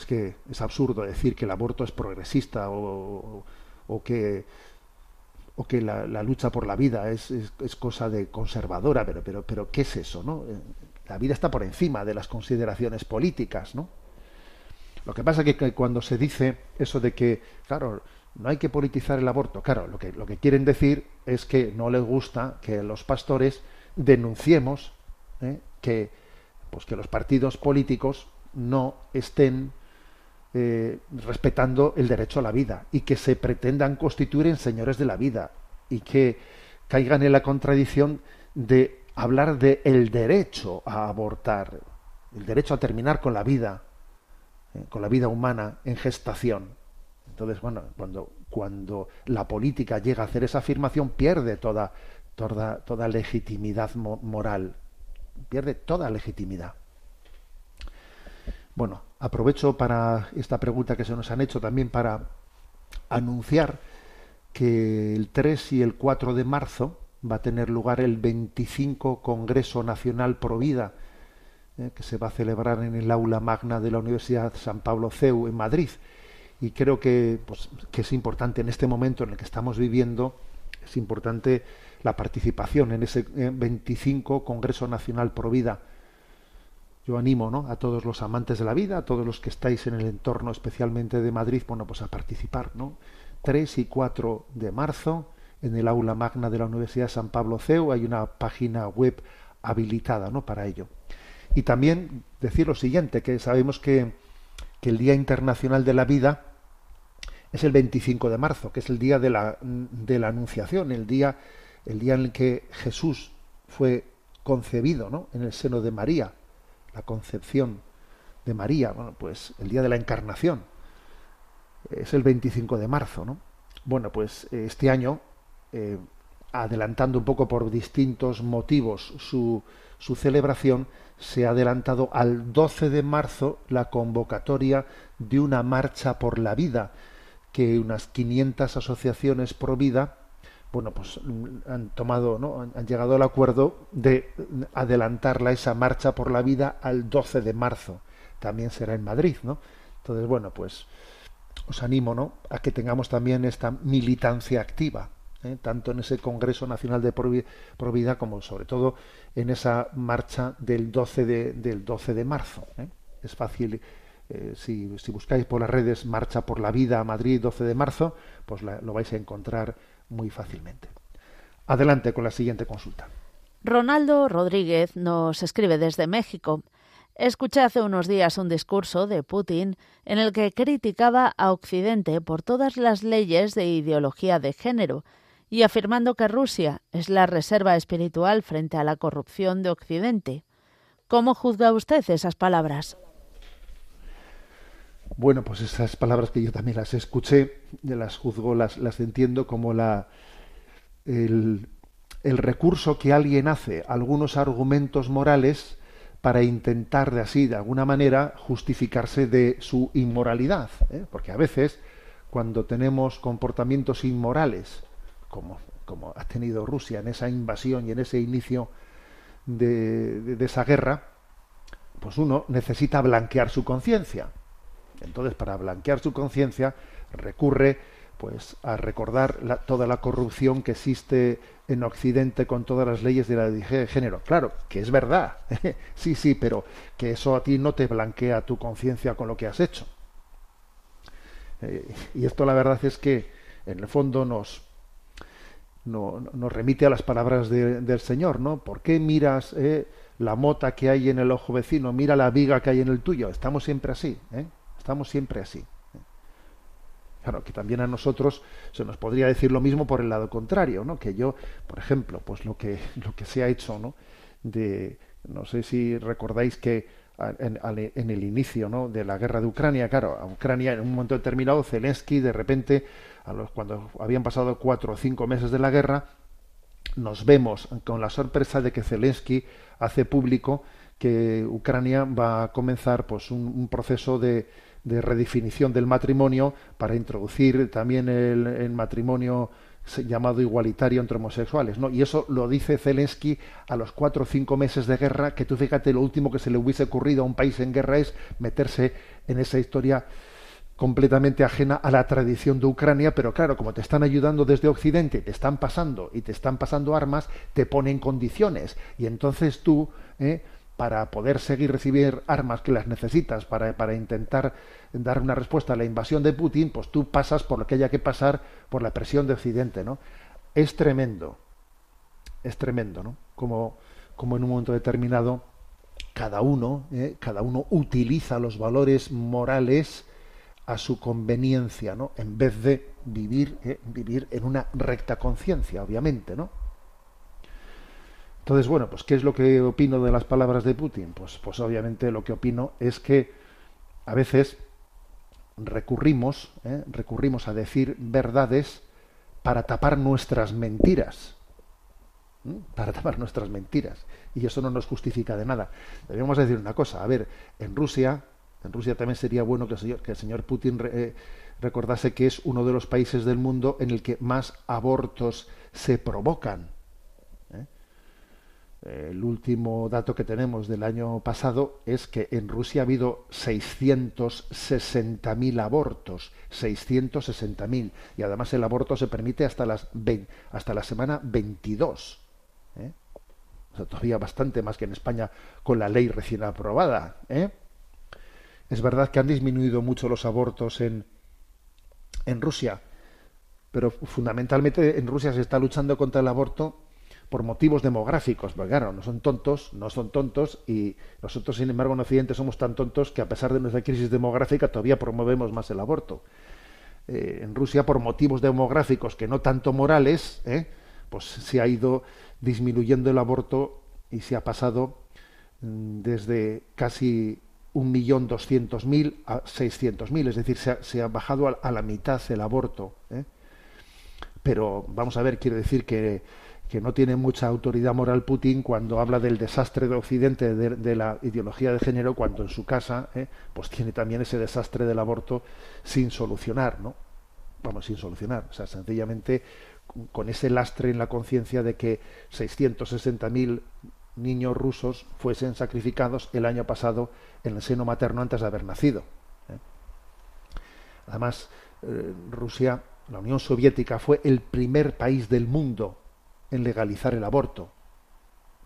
Es que es absurdo decir que el aborto es progresista o, o que o que la, lucha por la vida es, es, cosa de conservadora, pero, pero, pero ¿qué es eso? ¿no? Eh, La vida está por encima de las consideraciones políticas, ¿no? Lo que pasa es que cuando se dice eso de que, claro, no hay que politizar el aborto, claro, lo que, lo que quieren decir es que no les gusta que los pastores denunciemos ¿eh? que, pues que los partidos políticos no estén eh, respetando el derecho a la vida y que se pretendan constituir en señores de la vida y que caigan en la contradicción de hablar de el derecho a abortar, el derecho a terminar con la vida, eh, con la vida humana en gestación. Entonces, bueno, cuando, cuando la política llega a hacer esa afirmación, pierde toda, toda, toda legitimidad mo- moral, pierde toda legitimidad. Bueno, aprovecho para esta pregunta que se nos han hecho también para anunciar que el 3 y el 4 de marzo va a tener lugar el 25 Congreso Nacional Pro Vida, eh, que se va a celebrar en el aula magna de la Universidad San Pablo CEU en Madrid. Y creo que, pues, que es importante en este momento en el que estamos viviendo, es importante la participación en ese eh, 25 Congreso Nacional Pro Vida. Yo animo ¿no? a todos los amantes de la vida, a todos los que estáis en el entorno especialmente de Madrid, bueno, pues a participar, ¿no? 3 y 4 de marzo en el aula magna de la Universidad San Pablo CEU hay una página web habilitada, ¿no? para ello. Y también decir lo siguiente, que sabemos que, que el Día Internacional de la Vida es el 25 de marzo, que es el día de la, de la Anunciación, el día, el día en el que Jesús fue concebido ¿no? en el seno de María, la concepción de María, bueno, pues el día de la encarnación, es el 25 de marzo, ¿no? Bueno, pues eh, este año, eh, adelantando un poco por distintos motivos su, su celebración, se ha adelantado al 12 de marzo la convocatoria de una marcha por la vida, que unas 500 asociaciones pro vida, bueno, pues mm, han tomado, ¿no? han, llegado al acuerdo de adelantarla esa marcha por la vida al 12 de marzo. También será en Madrid, ¿no? Entonces, bueno, pues os animo, ¿no? a que tengamos también esta militancia activa, ¿eh? tanto en ese Congreso Nacional de Provi- Provida como sobre todo en esa marcha del 12 de, del 12 de marzo. ¿eh? Es fácil, eh, si, buscáis por las redes Marcha por la Vida Madrid 12 de marzo, pues lo vais a encontrar muy fácilmente. Adelante con la siguiente consulta. Ronaldo Rodríguez nos escribe desde México. Escuché hace unos días un discurso de Putin en el que criticaba a Occidente por todas las leyes de ideología de género y afirmando que Rusia es la reserva espiritual frente a la corrupción de Occidente. ¿Cómo juzga usted esas palabras? Bueno, pues esas palabras que yo también las escuché, las juzgo, las, las entiendo como la el, el recurso que alguien hace algunos argumentos morales para intentar de así, de alguna manera, justificarse de su inmoralidad. ¿eh? Porque a veces, cuando tenemos comportamientos inmorales, como, como ha tenido Rusia en esa invasión y en ese inicio de- de esa guerra, pues uno necesita blanquear su conciencia. Entonces, para blanquear su conciencia, recurre pues a recordar toda la corrupción que existe en Occidente con todas las leyes de la de género. Claro, que es verdad, sí, sí, pero que eso a ti no te blanquea tu conciencia con lo que has hecho. Eh, y esto la verdad es que en el fondo nos, no- remite a las palabras de- del Señor, ¿no? ¿Por qué miras eh, la mota que hay en el ojo vecino? Mira la viga que hay en el tuyo. Estamos siempre así, ¿eh? Estamos siempre así. Claro, que también a nosotros se nos podría decir lo mismo por el lado contrario, ¿no? Que yo, por ejemplo, pues lo que lo que se ha hecho, ¿no? De no sé si recordáis que en, el inicio, ¿no? De la guerra de Ucrania, claro, a Ucrania en un momento determinado Zelensky de repente, a los cuando habían pasado cuatro o cinco meses de la guerra, nos vemos con la sorpresa de que Zelensky hace público que Ucrania va a comenzar pues un proceso de, de redefinición del matrimonio para introducir también el, matrimonio llamado igualitario entre homosexuales, ¿no? Y eso lo dice Zelensky a los cuatro o cinco meses de guerra, que tú fíjate, lo último que se le hubiese ocurrido a un país en guerra es meterse en esa historia completamente ajena a la tradición de Ucrania, pero claro, como te están ayudando desde Occidente, te están pasando y te están pasando armas, te ponen condiciones. Y entonces tú, ¿eh? Para poder seguir recibir armas que las necesitas para, para intentar dar una respuesta a la invasión de Putin, pues tú pasas por lo que haya que pasar por la presión de Occidente, ¿no? Es tremendo, es tremendo, ¿no? Como, como en un momento determinado cada uno, ¿eh? cada uno utiliza los valores morales a su conveniencia, ¿no? En vez de vivir, ¿eh? vivir en una recta conciencia, obviamente, ¿no? Entonces, bueno, pues ¿qué es lo que opino de las palabras de Putin? Pues, pues obviamente lo que opino es que a veces recurrimos, ¿eh? recurrimos a decir verdades para tapar nuestras mentiras. para tapar nuestras mentiras. Y eso no nos justifica de nada. Debemos decir una cosa, a ver, en Rusia, en Rusia también sería bueno que el señor, Putin eh, recordase que es uno de los países del mundo en el que más abortos se provocan. El último dato que tenemos del año pasado es que en Rusia ha habido 660.000 abortos, 660.000 y además el aborto se permite hasta las vein- hasta la semana 22. ¿eh? O sea, todavía bastante más que en España con la ley recién aprobada. ¿eh? Es verdad que han disminuido mucho los abortos en, en Rusia, pero fundamentalmente en Rusia se está luchando contra el aborto por motivos demográficos, porque claro, no son tontos, no son tontos, y nosotros, sin embargo, en Occidente somos tan tontos que a pesar de nuestra crisis demográfica todavía promovemos más el aborto. Eh, en Rusia, por motivos demográficos que no tanto morales, ¿eh? pues se ha ido disminuyendo el aborto y se ha pasado mm, desde casi 1.200.000 a 600.000, es decir, se ha, bajado a, a la mitad el aborto. ¿eh? Pero vamos a ver, quiere decir que, que no tiene mucha autoridad moral Putin cuando habla del desastre de Occidente de, la ideología de género, cuando en su casa ¿eh? pues tiene también ese desastre del aborto sin solucionar, ¿no? Vamos, sin solucionar. O sea, sencillamente con- con ese lastre en la conciencia de que 660.000 niños rusos fuesen sacrificados el año pasado en el seno materno antes de haber nacido. ¿eh? Además, eh, Rusia, la Unión Soviética, fue el primer país del mundo en legalizar el aborto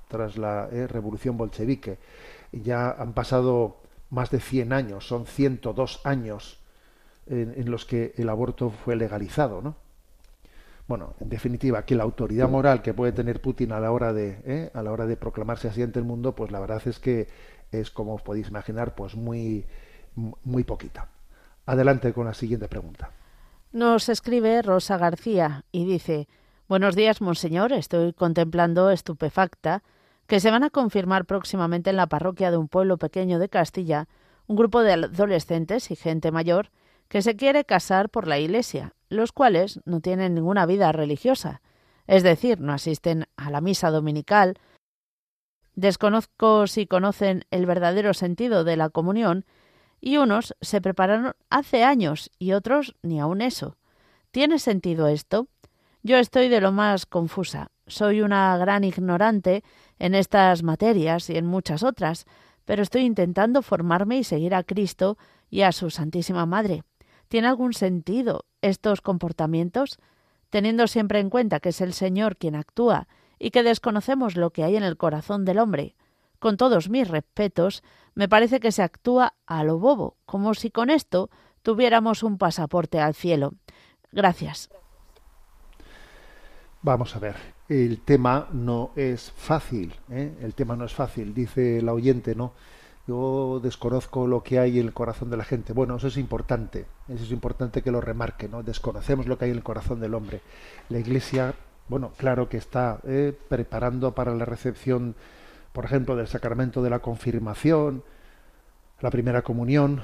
tras la eh, revolución bolchevique. Ya han pasado más de 100 años, son 102 años en, los que el aborto fue legalizado, ¿no? Bueno, en definitiva, que la autoridad moral que puede tener Putin a la hora de ¿eh? a la hora de proclamarse así ante el mundo, pues la verdad es que es como os podéis imaginar, pues muy muy poquita. Adelante con la siguiente pregunta. Nos escribe Rosa García y dice Buenos días, monseñor. Estoy contemplando estupefacta que se van a confirmar próximamente en la parroquia de un pueblo pequeño de Castilla un grupo de adolescentes y gente mayor que se quiere casar por la Iglesia, los cuales no tienen ninguna vida religiosa, es decir, no asisten a la misa dominical. Desconozco si conocen el verdadero sentido de la comunión y unos se prepararon hace años y otros ni aun eso. ¿Tiene sentido esto? Yo estoy de lo más confusa. Soy una gran ignorante en estas materias y en muchas otras, pero estoy intentando formarme y seguir a Cristo y a su Santísima Madre. ¿Tiene algún sentido estos comportamientos? Teniendo siempre en cuenta que es el Señor quien actúa y que desconocemos lo que hay en el corazón del hombre. Con todos mis respetos, me parece que se actúa a lo bobo, como si con esto tuviéramos un pasaporte al cielo. Gracias. Vamos a ver, el tema no es fácil, ¿eh? el tema no es fácil, dice la oyente, ¿no? Yo desconozco lo que hay en el corazón de la gente. Bueno, eso es importante, eso es importante que lo remarque, ¿no? Desconocemos lo que hay en el corazón del hombre. La Iglesia, bueno, claro que está ¿eh? preparando para la recepción, por ejemplo, del sacramento de la confirmación, la primera comunión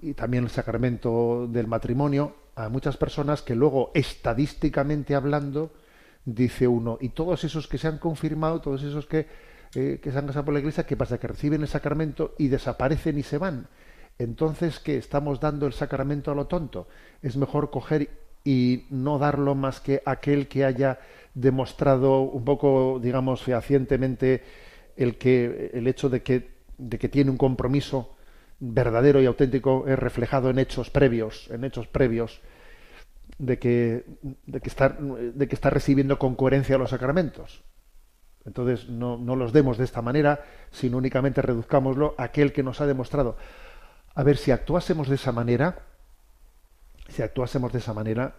y también el sacramento del matrimonio a muchas personas que luego, estadísticamente hablando, dice uno, y todos esos que se han confirmado, todos esos que, eh, que se han casado por la iglesia, ¿qué pasa? Que reciben el sacramento y desaparecen y se van. Entonces, ¿qué? Estamos dando el sacramento a lo tonto. Es mejor coger y no darlo más que aquel que haya demostrado un poco, digamos, fehacientemente el que el hecho de que de que tiene un compromiso verdadero y auténtico es reflejado en hechos previos, en hechos previos de que, de que, está, de que está recibiendo con coherencia los sacramentos. Entonces, no, no los demos de esta manera, sino únicamente reduzcámoslo a aquel que nos ha demostrado. A ver, si actuásemos de esa manera, si actuásemos de esa manera,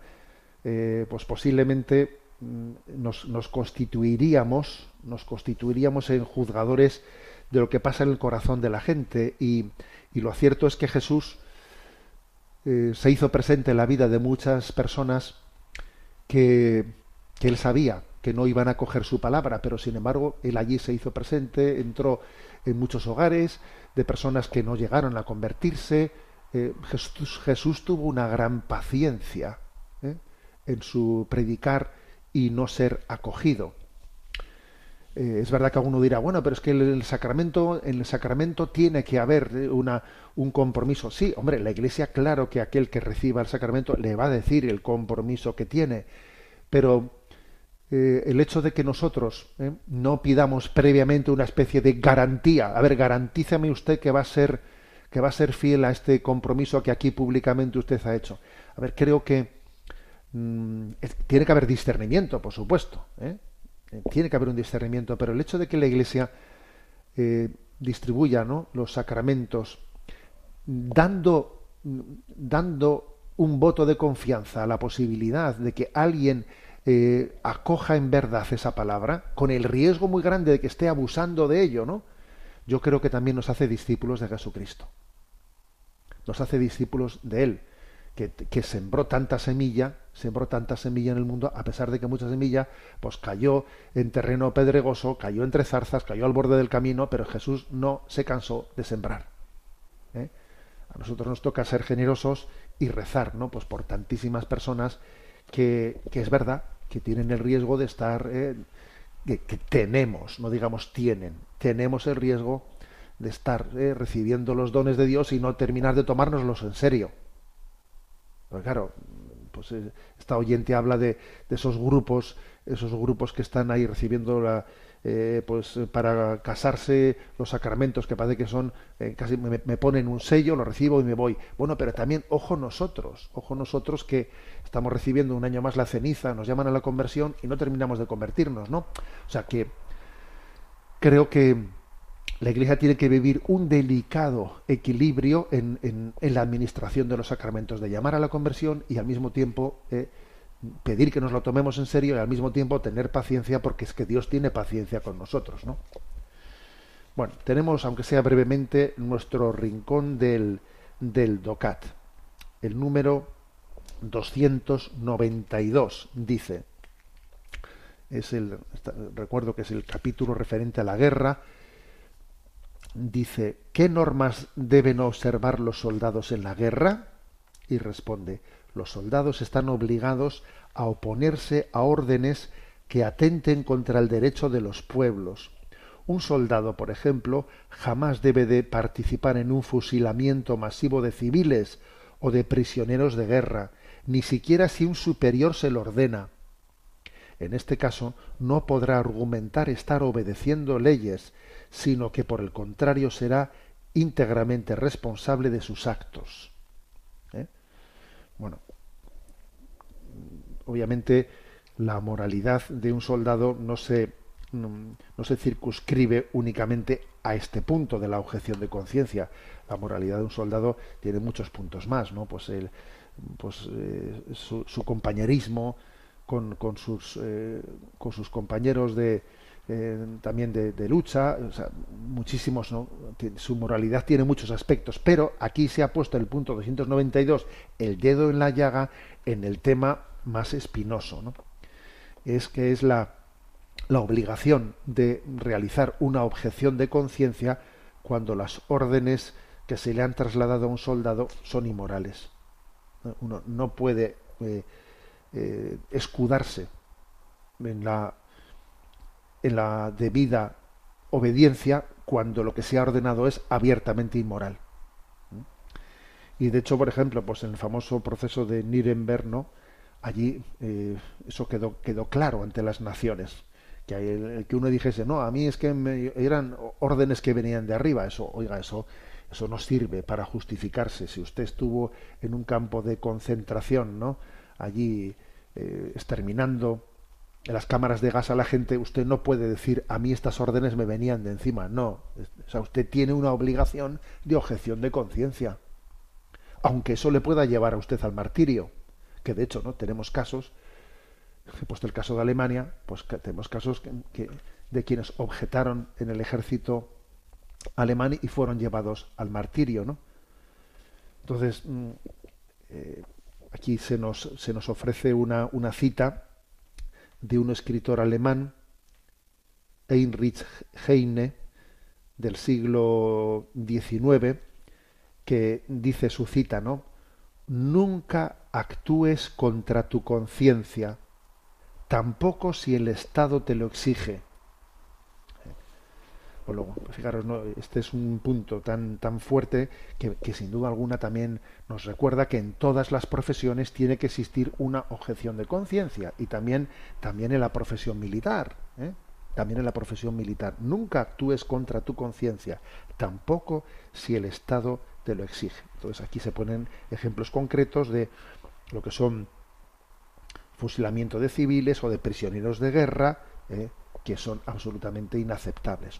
eh, pues posiblemente mm, nos, nos constituiríamos, nos constituiríamos en juzgadores de lo que pasa en el corazón de la gente. Y, y lo cierto es que Jesús eh, se hizo presente en la vida de muchas personas que, que él sabía que no iban a coger su palabra, pero sin embargo él allí se hizo presente, entró en muchos hogares de personas que no llegaron a convertirse. Eh, Jesús, Jesús, tuvo una gran paciencia ¿eh? en su predicar y no ser acogido. Eh, es verdad que alguno dirá, bueno, pero es que el, sacramento, en el sacramento tiene que haber eh, una, un compromiso. Sí, hombre, la Iglesia, claro que aquel que reciba el sacramento le va a decir el compromiso que tiene, pero eh, el hecho de que nosotros no pidamos previamente una especie de garantía, a ver, garantízame usted que va a ser que va a ser fiel a este compromiso que aquí públicamente usted ha hecho. A ver, creo que mm, tiene que haber discernimiento, por supuesto. ¿eh? Tiene que haber un discernimiento, pero el hecho de que la Iglesia eh, distribuya ¿no? los sacramentos dando, dando un voto de confianza a la posibilidad de que alguien eh, acoja en verdad esa palabra, con el riesgo muy grande de que esté abusando de ello, ¿no? Yo creo que también nos hace discípulos de Jesucristo. Nos hace discípulos de Él, que, sembró tanta semilla, sembró tanta semilla en el mundo, a pesar de que mucha semilla pues cayó en terreno pedregoso, cayó entre zarzas, cayó al borde del camino, pero Jesús no se cansó de sembrar. ¿eh? A nosotros nos toca ser generosos y rezar, ¿no? Pues por tantísimas personas que, que es verdad que tienen el riesgo de estar, eh, que, que tenemos, no digamos tienen, tenemos el riesgo de estar eh, recibiendo los dones de Dios y no terminar de tomárnoslos en serio. Claro, pues eh, esta oyente habla de, esos grupos, esos grupos que están ahí recibiendo la, eh, pues eh, para casarse los sacramentos que parece que son casi me, me ponen un sello, lo recibo y me voy. Bueno, pero también ojo nosotros, ojo nosotros que estamos recibiendo un año más la ceniza, nos llaman a la conversión y no terminamos de convertirnos, ¿no? O sea que creo que la Iglesia tiene que vivir un delicado equilibrio en, en- la administración de los sacramentos, de llamar a la conversión y al mismo tiempo eh, pedir que nos lo tomemos en serio y al mismo tiempo tener paciencia porque es que Dios tiene paciencia con nosotros, ¿no? Bueno, tenemos, aunque sea brevemente, nuestro rincón del, del DOCAT. El número 292 dice, es el, recuerdo que es el capítulo referente a la guerra, dice, ¿qué normas deben observar los soldados en la guerra? Y responde, los soldados están obligados a oponerse a órdenes que atenten contra el derecho de los pueblos. Un soldado, por ejemplo, jamás debe de participar en un fusilamiento masivo de civiles o de prisioneros de guerra, ni siquiera si un superior se lo ordena. En este caso, no podrá argumentar estar obedeciendo leyes, sino que por el contrario será íntegramente responsable de sus actos. ¿Eh? Bueno, obviamente la moralidad de un soldado no se, mm, no se circunscribe únicamente a este punto de la objeción de conciencia. La moralidad de un soldado tiene muchos puntos más, ¿no? Pues el, pues eh, su, compañerismo con, con sus eh, con sus compañeros de eh, también de, lucha, muchísimos, ¿no? Su moralidad tiene muchos aspectos, pero aquí se ha puesto el punto 292, el dedo en la llaga, en el tema más espinoso, ¿no? Es que es la, la obligación de realizar una objeción de conciencia cuando las órdenes que se le han trasladado a un soldado son inmorales. ¿no? Uno no puede eh, eh, escudarse en la, en la debida obediencia cuando lo que se ha ordenado es abiertamente inmoral. Y de hecho, por ejemplo, pues en el famoso proceso de Nuremberg, ¿no? allí eh, eso quedó, quedó claro ante las naciones. Que el, el que uno dijese, no, a mí es que me- eran órdenes que venían de arriba. Eso, oiga, eso, eso no sirve para justificarse. Si usted estuvo en un campo de concentración, ¿no? Allí eh, exterminando en las cámaras de gas a la gente, usted no puede decir a mí estas órdenes me venían de encima. No. O sea, usted tiene una obligación de objeción de conciencia. Aunque eso le pueda llevar a usted al martirio. Que de hecho, ¿no? Tenemos casos, he puesto el caso de Alemania, pues tenemos casos que- de quienes objetaron en el ejército alemán y fueron llevados al martirio, ¿no? Entonces, mm, eh, aquí se nos, se nos ofrece una, una cita de un escritor alemán, Heinrich Heine, del siglo XIX, que dice su cita, ¿no? Nunca actúes contra tu conciencia, tampoco si el Estado te lo exige. Luego, fijaros, este es un punto tan, tan fuerte que, sin duda alguna también nos recuerda que en todas las profesiones tiene que existir una objeción de conciencia y también, también en la profesión militar. ¿eh? También en la profesión militar. Nunca actúes contra tu conciencia, tampoco si el Estado te lo exige. Entonces aquí se ponen ejemplos concretos de lo que son fusilamiento de civiles o de prisioneros de guerra, ¿eh? que son absolutamente inaceptables.